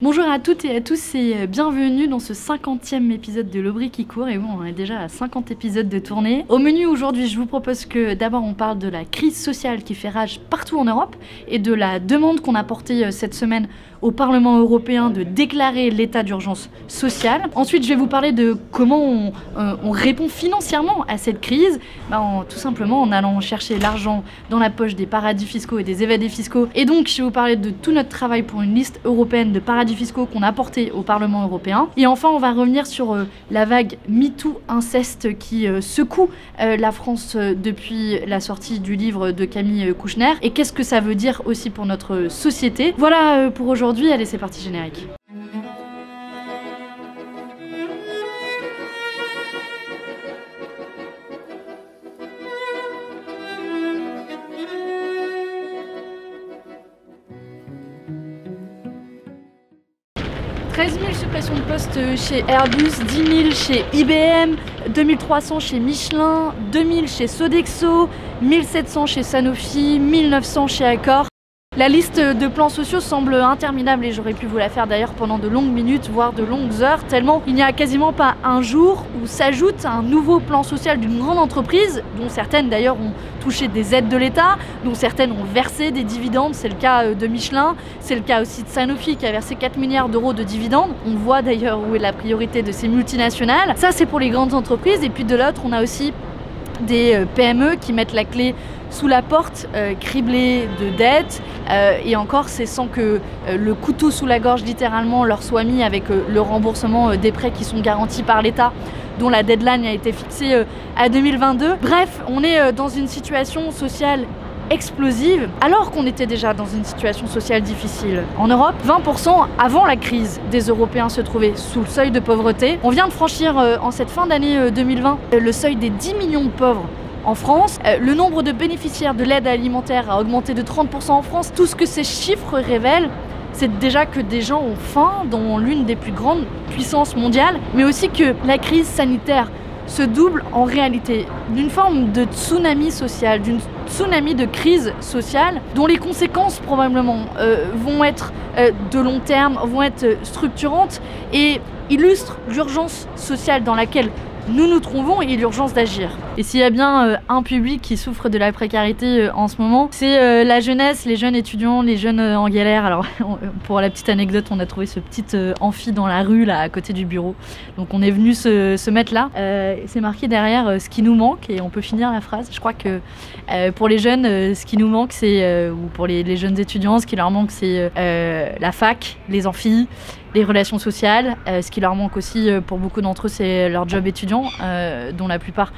Bonjour à toutes et à tous et bienvenue dans ce 50e épisode de l'Aubry qui court. Et bon, on est déjà à 50 épisodes de tournée. Au menu aujourd'hui, je vous propose que d'abord on parle de la crise sociale qui fait rage partout en Europe et de la demande qu'on a portée euh, cette semaine au Parlement européen de déclarer l'état d'urgence sociale. Ensuite, je vais vous parler de comment on, euh, on répond financièrement à cette crise, bah, tout simplement en allant chercher l'argent dans la poche des paradis fiscaux et des évadés fiscaux. Et donc, je vais vous parler de tout notre travail pour une liste européenne de paradis fiscaux qu'on a porté au Parlement européen. Et enfin, on va revenir sur euh, la vague MeToo inceste qui euh, secoue euh, la France depuis la sortie du livre de Camille Kouchner. Et qu'est-ce que ça veut dire aussi pour notre société? Voilà pour aujourd'hui. Allez, c'est parti générique. « 13 000 suppressions de postes chez Airbus, 10 000 chez IBM, 2300 chez Michelin, 2000 chez Sodexo, 1700 chez Sanofi, 1900 chez Accor. La liste de plans sociaux semble interminable et j'aurais pu vous la faire d'ailleurs pendant de longues minutes, voire de longues heures, tellement il n'y a quasiment pas un jour où s'ajoute un nouveau plan social d'une grande entreprise, dont certaines d'ailleurs ont touché des aides de l'État, dont certaines ont versé des dividendes, c'est le cas euh, de Michelin, c'est le cas aussi de Sanofi qui a versé 4 milliards d'euros de dividendes. On voit d'ailleurs où est la priorité de ces multinationales. Ça c'est pour les grandes entreprises et puis de l'autre on a aussi des euh, PME qui mettent la clé sous la porte, euh, criblée de dettes, euh, et encore c'est sans que euh, le couteau sous la gorge littéralement leur soit mis avec euh, le remboursement des prêts qui sont garantis par l'État dont la deadline a été fixée à 2022. Bref, on est dans une situation sociale explosive alors qu'on était déjà dans une situation sociale difficile. En Europe, 20% avant la crise des Européens se trouvaient sous le seuil de pauvreté. On vient de franchir en cette fin d'année euh, 2020 euh, le seuil des 10 millions de pauvres en France. Euh, le nombre de bénéficiaires de l'aide alimentaire a augmenté de 30% en France. Tout ce que ces chiffres révèlent, c'est déjà que des gens ont faim dans l'une des plus grandes puissances mondiales, mais aussi que la crise sanitaire se double en réalité d'une forme de tsunami social, d'une tsunami de crise sociale, dont les conséquences probablement euh, vont être euh, de long terme, vont être structurantes et illustrent l'urgence sociale dans laquelle nous nous trouvons et l'urgence d'agir. Et s'il y a bien euh, un public qui souffre de la précarité euh, en ce moment, c'est euh, la jeunesse, les jeunes étudiants, les jeunes en galère. Alors, pour la petite anecdote, on a trouvé ce petit amphi dans la rue, là, à côté du bureau. Donc, on est venu se, mettre là. C'est marqué derrière ce qui nous manque et on peut finir la phrase. Je crois que pour les jeunes, ce qui nous manque, c'est, ou pour les, les jeunes étudiants, ce qui leur manque, c'est la fac, les amphis, les relations sociales. Euh, ce qui leur manque aussi euh, pour beaucoup d'entre eux, c'est leur job étudiant, euh, dont la plupart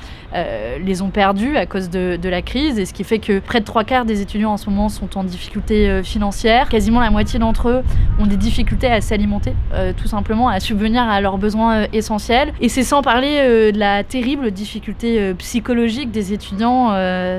les ont perdus à cause de, de la crise. Et ce qui fait que près de trois quarts des étudiants en ce moment sont en difficulté financière. Quasiment la moitié d'entre eux ont des difficultés à s'alimenter, tout simplement à subvenir à leurs besoins essentiels. Et c'est sans parler de la terrible difficulté psychologique des étudiants.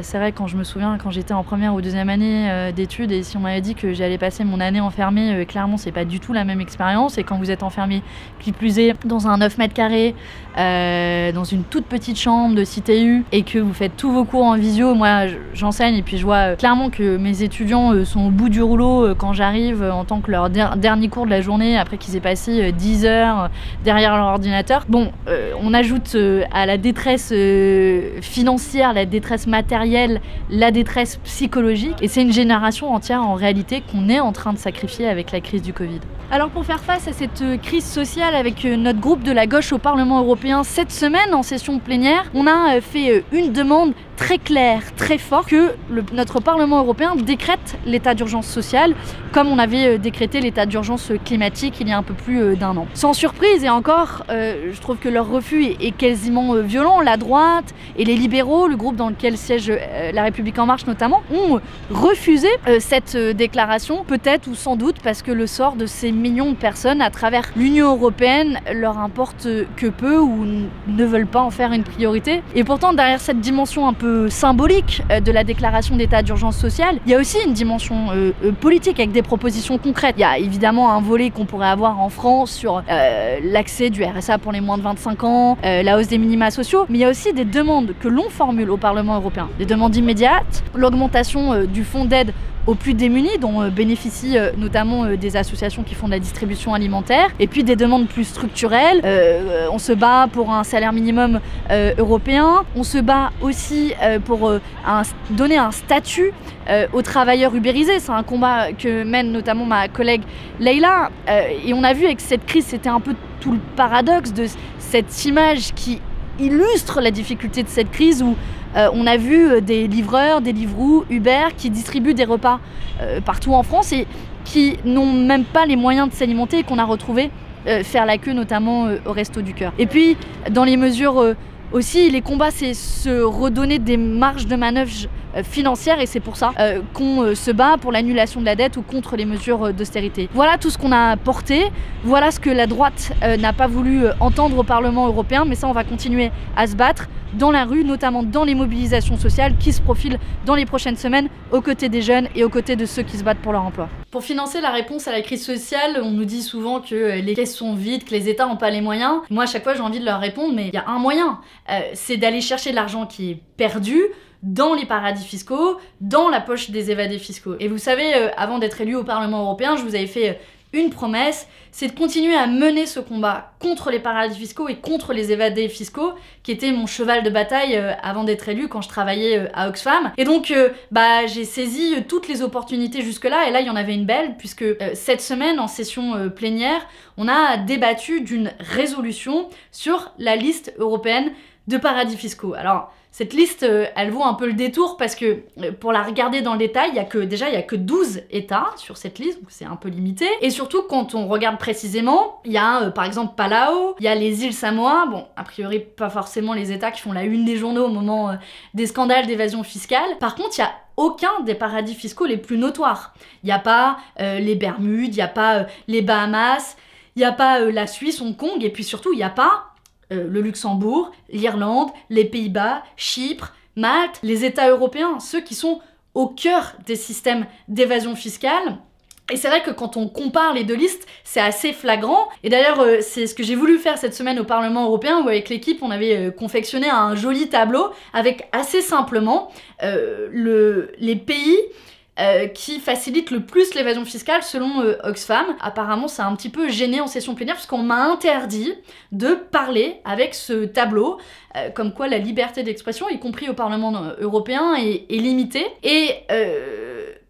C'est vrai, quand je me souviens, quand j'étais en première ou deuxième année d'études, et si on m'avait dit que j'allais passer mon année enfermée, clairement, c'est pas du tout la même expérience. Et quand vous êtes enfermé, qui plus est, dans un 9 mètres carrés, euh, dans une toute petite chambre de CTU, et que vous faites tous vos cours en visio, moi je- j'enseigne et puis je vois euh, clairement que mes étudiants euh, sont au bout du rouleau quand j'arrive en tant que leur der- dernier cours de la journée, après qu'ils aient passé euh, 10 heures derrière leur ordinateur. Bon, on ajoute à la détresse financière, la détresse matérielle, la détresse psychologique, et c'est une génération entière en réalité qu'on est en train de sacrifier avec la crise du Covid. Alors pour faire face à cette euh, crise sociale avec euh, notre groupe de la gauche au Parlement européen cette semaine en session plénière, on a euh, fait une demande très claire, très forte que notre Parlement européen décrète l'état d'urgence sociale comme on avait euh, décrété l'état d'urgence climatique il y a un peu plus euh, d'un an. Sans surprise et encore, euh, je trouve que leur refus est, quasiment violent. La droite et les libéraux, le groupe dans lequel siège La République en marche notamment, ont refusé cette déclaration, peut-être ou sans doute parce que le sort de ces millions de personnes à travers l'Union européenne leur importe que peu ou ne veulent pas en faire une priorité. Et pourtant, derrière cette dimension un peu symbolique euh, de la déclaration d'état d'urgence sociale, il y a aussi une dimension euh, euh, politique avec des propositions concrètes. Il y a évidemment un volet qu'on pourrait avoir en France sur l'accès du RSA pour les moins de 25 ans, la hausse des minima sociaux, mais il y a aussi des demandes que l'on formule au Parlement européen, des demandes immédiates, l'augmentation du fonds d'aide aux plus démunis, dont bénéficient notamment des associations qui font de la distribution alimentaire, et puis des demandes plus structurelles. on se bat pour un salaire minimum européen, on se bat aussi pour donner un statut aux travailleurs ubérisés. C'est un combat que mène notamment ma collègue Leïla, et on a vu avec cette crise, c'était un peu tout le paradoxe de cette image qui illustre la difficulté de cette crise où euh, on a vu euh, des livreurs, des livrous, Uber qui distribuent des repas euh, partout en France et qui n'ont même pas les moyens de s'alimenter et qu'on a retrouvé faire la queue notamment au Resto du Cœur. Et puis dans les mesures aussi, les combats, c'est se redonner des marges de manœuvre euh, financière et c'est pour ça qu'on se bat pour l'annulation de la dette ou contre les mesures d'austérité. Voilà tout ce qu'on a porté, voilà ce que la droite n'a pas voulu entendre au Parlement européen, mais ça on va continuer à se battre dans la rue, notamment dans les mobilisations sociales qui se profilent dans les prochaines semaines aux côtés des jeunes et aux côtés de ceux qui se battent pour leur emploi. Pour financer la réponse à la crise sociale, on nous dit souvent que les caisses sont vides, que les États n'ont pas les moyens. Moi, à chaque fois, j'ai envie de leur répondre, mais il y a un moyen, c'est d'aller chercher de l'argent qui est perdu dans les paradis fiscaux, dans la poche des évadés fiscaux. Et vous savez, euh, avant d'être élu au Parlement européen, je vous avais fait euh, une promesse, c'est de continuer à mener ce combat contre les paradis fiscaux et contre les évadés fiscaux, qui était mon cheval de bataille euh, avant d'être élu quand je travaillais à Oxfam. Et donc, bah, j'ai saisi toutes les opportunités jusque-là, et là, il y en avait une belle, puisque cette semaine, en session plénière, on a débattu d'une résolution sur la liste européenne de paradis fiscaux. Alors, cette liste, euh, elle vaut un peu le détour parce que euh, pour la regarder dans le détail, il y a que déjà il y a que 12 États sur cette liste, donc c'est un peu limité. Et surtout quand on regarde précisément, il y a euh, par exemple Palau, il y a les îles Samoa, bon a priori pas forcément les États qui font la une des journaux au moment des scandales d'évasion fiscale. Par contre, il y a aucun des paradis fiscaux les plus notoires. Il n'y a pas les Bermudes, il n'y a pas les Bahamas, il n'y a pas la Suisse, Hong Kong, et puis surtout il n'y a pas euh, le Luxembourg, l'Irlande, les Pays-Bas, Chypre, Malte, les États européens, ceux qui sont au cœur des systèmes d'évasion fiscale. Et c'est vrai que quand on compare les deux listes, c'est assez flagrant. Et d'ailleurs, euh, c'est ce que j'ai voulu faire cette semaine au Parlement européen, où avec l'équipe, on avait euh, confectionné un joli tableau avec assez simplement les pays euh, qui facilite le plus l'évasion fiscale selon euh, Oxfam. Apparemment, ça a un petit peu gêné en session plénière puisqu'on m'a interdit de parler avec ce tableau, euh, comme quoi la liberté d'expression, y compris au Parlement européen, est, est limitée. Et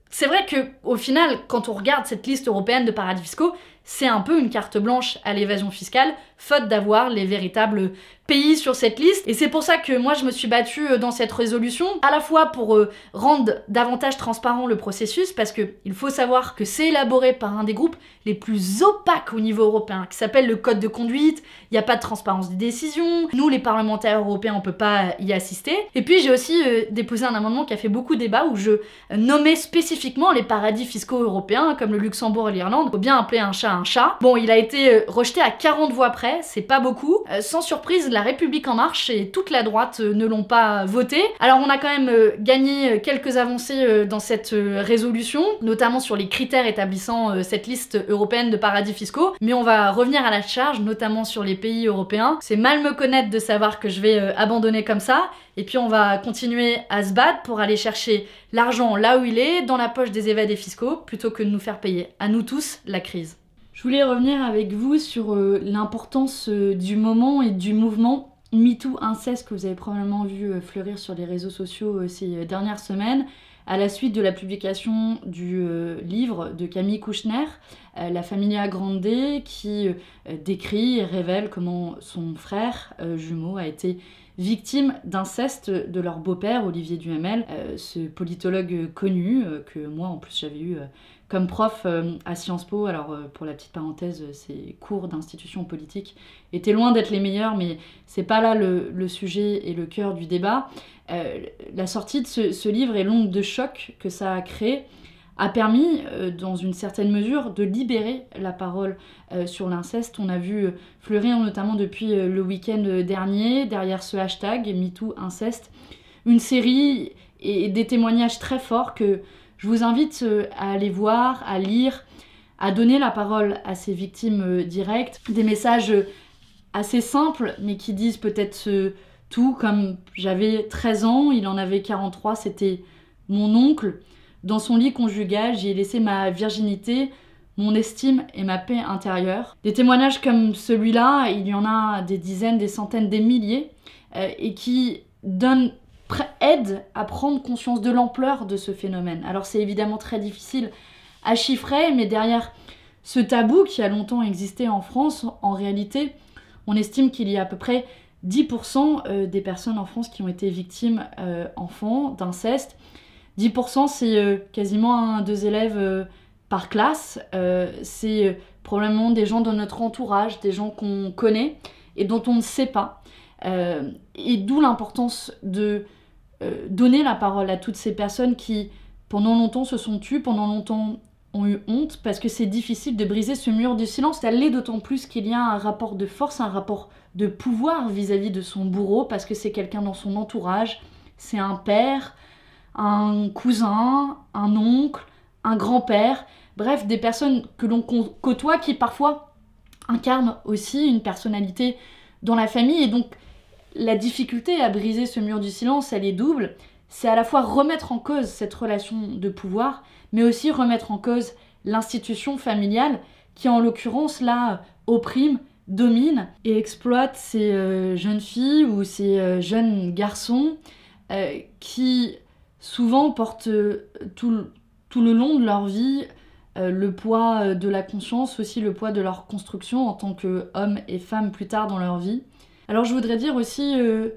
c'est vrai que au final, quand on regarde cette liste européenne de paradis fiscaux, c'est un peu une carte blanche à l'évasion fiscale, faute d'avoir les véritables pays sur cette liste. Et c'est pour ça que moi je me suis battue euh, dans cette résolution, à la fois pour euh, rendre davantage transparent le processus, parce que il faut savoir que c'est élaboré par un des groupes les plus opaques au niveau européen, qui s'appelle le Code de conduite. Il n'y a pas de transparence des décisions. Nous, les parlementaires européens, on peut pas y assister. Et puis j'ai aussi euh, déposé un amendement qui a fait beaucoup débat où je nommais spécifiquement les paradis fiscaux européens, comme le Luxembourg et l'Irlande. Faut bien appeler un chat Bon, il a été rejeté à 40 voix près, c'est pas beaucoup. sans surprise, la République en marche et toute la droite euh, ne l'ont pas voté. Alors on a quand même euh, gagné euh, quelques avancées dans cette résolution, notamment sur les critères établissant cette liste européenne de paradis fiscaux, mais on va revenir à la charge, notamment sur les pays européens. C'est mal me connaître de savoir que je vais abandonner comme ça, et puis on va continuer à se battre pour aller chercher l'argent là où il est, dans la poche des évadés fiscaux, plutôt que de nous faire payer, à nous tous, la crise. Je voulais revenir avec vous sur euh, l'importance euh, du moment et du mouvement MeToo inceste que vous avez probablement vu euh, fleurir sur les réseaux sociaux ces dernières semaines. À la suite de la publication du livre de Camille Kouchner, La Familia Grande, qui décrit et révèle comment son frère jumeau a été victime d'inceste de leur beau-père, Olivier Duhamel, ce politologue connu, que moi en plus j'avais eu comme prof euh, à Sciences Po, alors euh, pour la petite parenthèse, ces cours d'institution politique étaient loin d'être les meilleurs, mais c'est pas là le, sujet et le cœur du débat. Euh, la sortie de ce, livre et l'onde de choc que ça a créé a permis, dans une certaine mesure, de libérer la parole sur l'inceste. On a vu fleurir notamment depuis le week-end dernier, derrière ce hashtag MeTooInceste, une série et des témoignages très forts que je vous invite euh, à aller voir, à lire, à donner la parole à ces victimes euh, directes. Des messages euh, assez simples, mais qui disent peut-être tout, comme j'avais 13 ans, il en avait 43, c'était mon oncle. Dans son lit conjugal, j'y ai laissé ma virginité, mon estime et ma paix intérieure. Des témoignages comme celui-là, il y en a des dizaines, des centaines, des milliers, et qui donnent aident à prendre conscience de l'ampleur de ce phénomène. Alors c'est évidemment très difficile à chiffrer, mais derrière ce tabou qui a longtemps existé en France, en réalité, on estime qu'il y a à peu près 10% euh, des personnes en France qui ont été victimes euh, enfants d'inceste. 10% c'est quasiment un, deux élèves par classe. Euh, c'est probablement des gens de notre entourage, des gens qu'on connaît et dont on ne sait pas. Euh, et d'où l'importance de euh, donner la parole à toutes ces personnes qui, pendant longtemps, se sont tues, pendant longtemps ont eu honte, parce que c'est difficile de briser ce mur du silence. Ça l'est d'autant plus qu'il y a un rapport de force, un rapport de pouvoir vis-à-vis -vis de son bourreau, parce que c'est quelqu'un dans son entourage, c'est un père, un cousin, un oncle, un grand-père, Bref, des personnes que l'on côtoie qui parfois incarnent aussi une personnalité dans la famille. Et donc, la difficulté à briser ce mur du silence, elle est double. C'est à la fois remettre en cause cette relation de pouvoir, mais aussi remettre en cause l'institution familiale qui, en l'occurrence, là, opprime, domine et exploite ces euh, jeunes filles ou ces euh, jeunes garçons euh, qui souvent portent tout, tout, le long de leur vie le poids de la conscience, aussi le poids de leur construction en tant qu'hommes et femmes plus tard dans leur vie. Alors je voudrais dire aussi euh,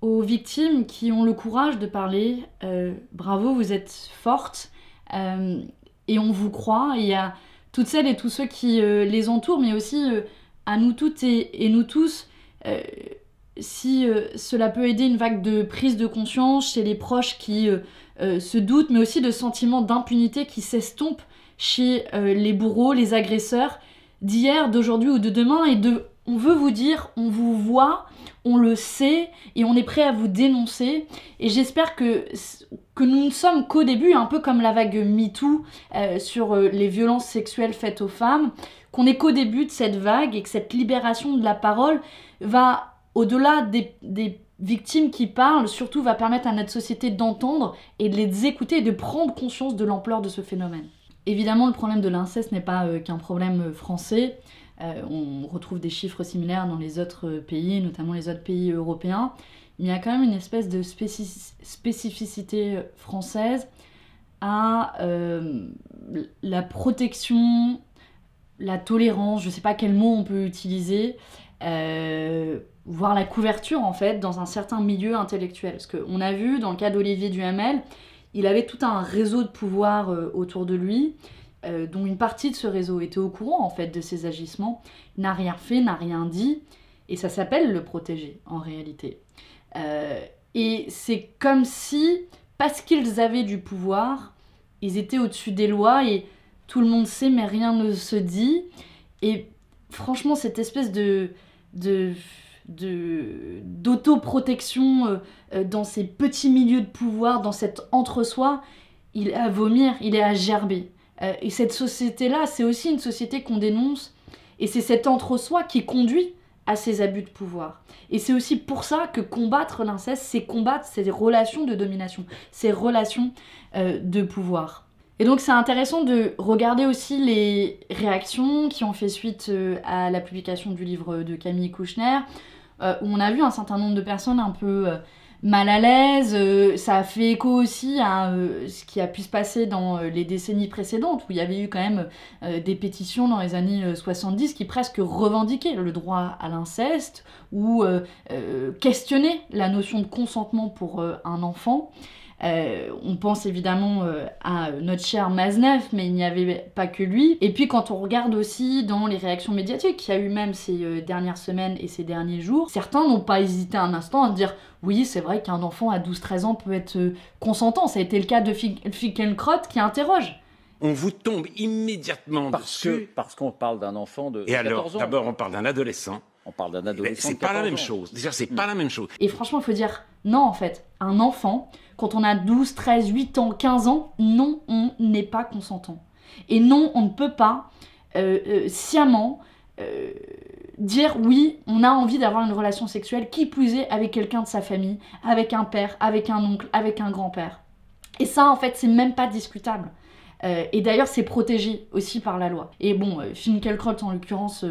aux victimes qui ont le courage de parler, bravo, vous êtes fortes et on vous croit. Il y a toutes celles et tous ceux qui les entourent, mais aussi à nous toutes et, et nous tous si cela peut aider une vague de prise de conscience chez les proches qui se doutent, mais aussi de sentiments d'impunité qui s'estompent chez euh, les bourreaux, les agresseurs d'hier, d'aujourd'hui ou de demain et de on veut vous dire, on vous voit, on le sait et on est prêt à vous dénoncer. Et j'espère que, nous ne sommes qu'au début, un peu comme la vague MeToo euh, sur euh, les violences sexuelles faites aux femmes, qu'on est qu'au début de cette vague et que cette libération de la parole va au-delà des, des victimes qui parlent, surtout va permettre à notre société d'entendre et de les écouter et de prendre conscience de l'ampleur de ce phénomène. Évidemment, le problème de l'inceste n'est pas euh, qu'un problème français. Euh, on retrouve des chiffres similaires dans les autres pays, notamment les autres pays européens. il y a quand même une espèce de spécificité française à la protection, la tolérance, je ne sais pas quel mot on peut utiliser, voire la couverture en fait dans un certain milieu intellectuel. Parce qu'on a vu dans le cas d'Olivier Duhamel, il avait tout un réseau de pouvoir euh, autour de lui, euh, dont une partie de ce réseau était au courant en fait de ses agissements, n'a rien fait, n'a rien dit, et ça s'appelle le protéger en réalité. Euh, et c'est comme si, parce qu'ils avaient du pouvoir, ils étaient au-dessus des lois et tout le monde sait mais rien ne se dit. Et franchement, cette espèce de, de d'autoprotection euh, dans ces petits milieux de pouvoir, dans cet entre-soi, il est à vomir, il est à gerber. Euh, et cette société-là, c'est aussi une société qu'on dénonce, et c'est cet entre-soi qui conduit à ces abus de pouvoir. Et c'est aussi pour ça que combattre l'inceste, c'est combattre ces relations de domination, ces relations de pouvoir. Et donc c'est intéressant de regarder aussi les réactions qui ont fait suite à la publication du livre de Camille Kouchner, euh, où on a vu un certain nombre de personnes un peu euh, mal à l'aise. Euh, ça fait écho aussi à ce qui a pu se passer dans les décennies précédentes, où il y avait eu quand même des pétitions dans les années 70 qui presque revendiquaient le droit à l'inceste ou questionnaient la notion de consentement pour un enfant. Euh, on pense évidemment euh, à notre cher Maznev, mais il n'y avait pas que lui. Et puis quand on regarde aussi dans les réactions médiatiques qu'il y a eu même ces euh, dernières semaines et ces derniers jours, certains n'ont pas hésité un instant à dire oui, c'est vrai qu'un enfant à 12-13 ans peut être consentant. Ça a été le cas de Fickelkrot qui interroge. On vous tombe immédiatement parce dessus. parce qu'on parle d'un enfant de. Et alors, d'abord, on parle d'un adolescent. On parle d'un adolescent. C'est pas la même chose. Déjà, c'est pas la même chose. Et franchement, il faut dire non, en fait. Un enfant, quand on a 12, 13, 8 ans, 15 ans, non, on n'est pas consentant. Et non, on ne peut pas euh, euh, sciemment euh, dire oui, on a envie d'avoir une relation sexuelle, qui plus est avec quelqu'un de sa famille, avec un père, avec un oncle, avec un grand-père. Et ça, en fait, c'est même pas discutable. Et d'ailleurs, c'est protégé aussi par la loi. Et bon, Finkielkraut, en l'occurrence,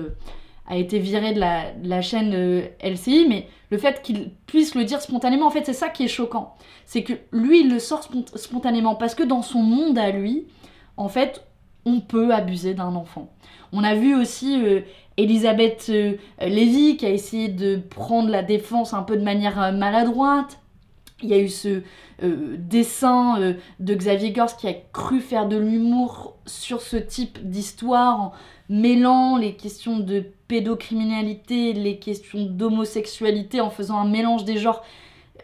a été viré de la, chaîne LCI, mais le fait qu'il puisse le dire spontanément, en fait, c'est ça qui est choquant. C'est que lui, il le sort spontanément, parce que dans son monde à lui, en fait, on peut abuser d'un enfant. On a vu aussi Elisabeth Lévy qui a essayé de prendre la défense un peu de manière maladroite. Il y a eu ce euh, dessin euh, de Xavier Gors qui a cru faire de l'humour sur ce type d'histoire en mêlant les questions de pédocriminalité, les questions d'homosexualité, en faisant un mélange des genres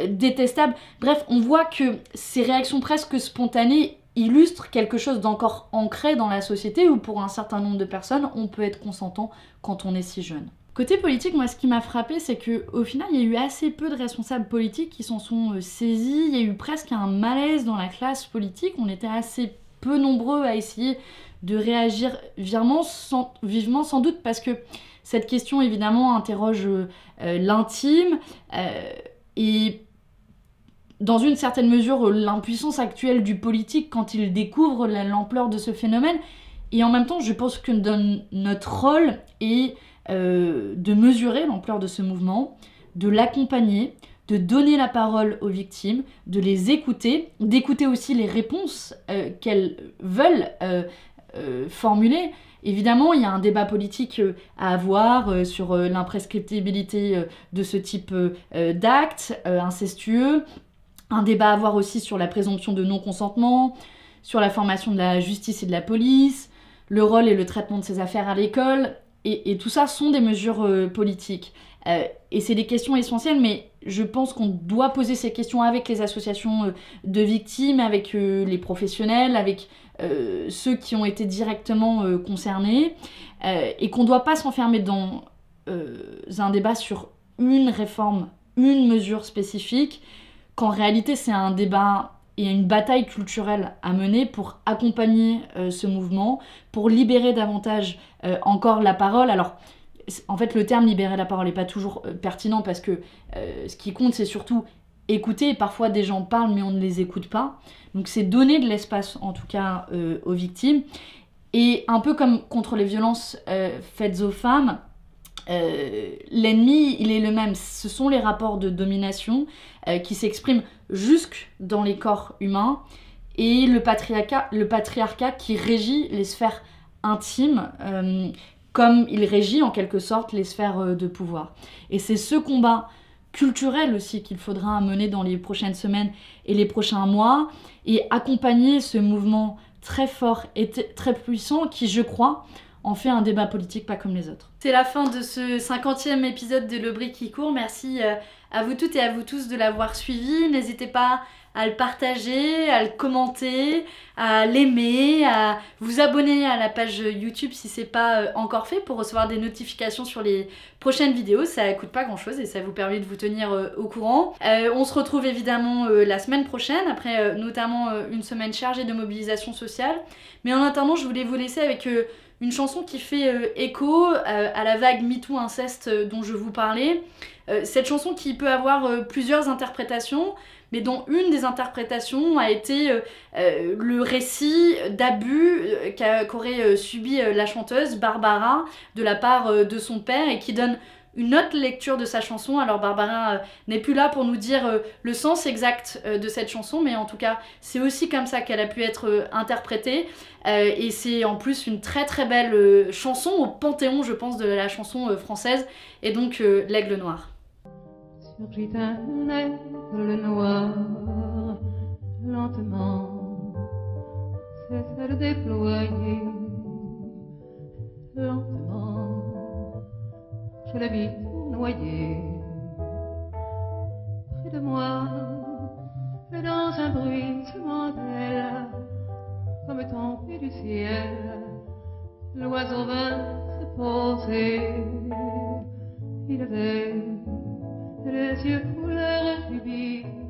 euh, détestable. Bref, on voit que ces réactions presque spontanées illustrent quelque chose d'encore ancré dans la société où pour un certain nombre de personnes, on peut être consentant quand on est si jeune. Côté politique, moi, ce qui m'a frappé, c'est que au final, il y a eu assez peu de responsables politiques qui s'en sont euh, saisis. Il y a eu presque un malaise dans la classe politique. On était assez peu nombreux à essayer de réagir vivement, sans, vivement sans doute, parce que cette question, évidemment, interroge euh, l'intime euh, et dans une certaine mesure l'impuissance actuelle du politique quand il découvre l'ampleur de ce phénomène. Et en même temps, je pense que notre rôle est euh, de mesurer l'ampleur de ce mouvement, de l'accompagner, de donner la parole aux victimes, de les écouter, d'écouter aussi les réponses euh, qu'elles veulent euh, formuler. Évidemment, il y a un débat politique à avoir sur l'imprescriptibilité de ce type d'actes incestueux, un débat à avoir aussi sur la présomption de non-consentement, sur la formation de la justice et de la police, le rôle et le traitement de ces affaires à l'école, et, tout ça sont des mesures euh, politiques. Euh, et c'est des questions essentielles, mais je pense qu'on doit poser ces questions avec les associations euh, de victimes, avec les professionnels, avec ceux qui ont été directement concernés, et qu'on ne doit pas s'enfermer dans un débat sur une réforme, une mesure spécifique, qu'en réalité c'est un débat il y a une bataille culturelle à mener pour accompagner euh, ce mouvement, pour libérer davantage euh, encore la parole. Alors, en fait, le terme libérer la parole n'est pas toujours euh, pertinent parce que ce qui compte, c'est surtout écouter. Parfois, des gens parlent, mais on ne les écoute pas. Donc, c'est donner de l'espace, en tout cas, aux victimes. Et un peu comme contre les violences faites aux femmes, l'ennemi, il est le même. Ce sont les rapports de domination qui s'expriment jusque dans les corps humains et le patriarcat, le patriarcat qui régit les sphères intimes euh, comme il régit en quelque sorte les sphères euh, de pouvoir. Et c'est ce combat culturel aussi qu'il faudra mener dans les prochaines semaines et les prochains mois et accompagner ce mouvement très fort et très puissant qui, je crois, en fait un débat politique pas comme les autres. C'est la fin de ce 50e épisode de Le Brick qui court. Merci euh, à vous toutes et à vous tous de l'avoir suivi. N'hésitez pas à le partager, à le commenter, à l'aimer, à vous abonner à la page YouTube si c'est pas euh, encore fait pour recevoir des notifications sur les prochaines vidéos. Ça coûte pas grand chose et ça vous permet de vous tenir euh, au courant. on se retrouve évidemment la semaine prochaine, après notamment une semaine chargée de mobilisation sociale. Mais en attendant, je voulais vous laisser avec une chanson qui fait euh, écho euh, à la vague MeToo inceste euh, dont je vous parlais. cette chanson qui peut avoir plusieurs interprétations, mais dont une des interprétations a été le récit d'abus qu'aurait subi la chanteuse Barbara de la part de son père et qui donne une autre lecture de sa chanson. Alors Barbara euh, n'est plus là pour nous dire euh, le sens exact euh, de cette chanson, mais en tout cas c'est aussi comme ça qu'elle a pu être interprétée. et c'est en plus une très très belle chanson au panthéon, je pense, de la chanson française, et donc l'aigle noir. Surgit un aigle noir, lentement, c'est le déployer, lentement je l'ai vu noyer près de moi, et dans un bruissement d'aile, comme tombé du ciel, l'oiseau vint se poser. Il avait précieux couleur du.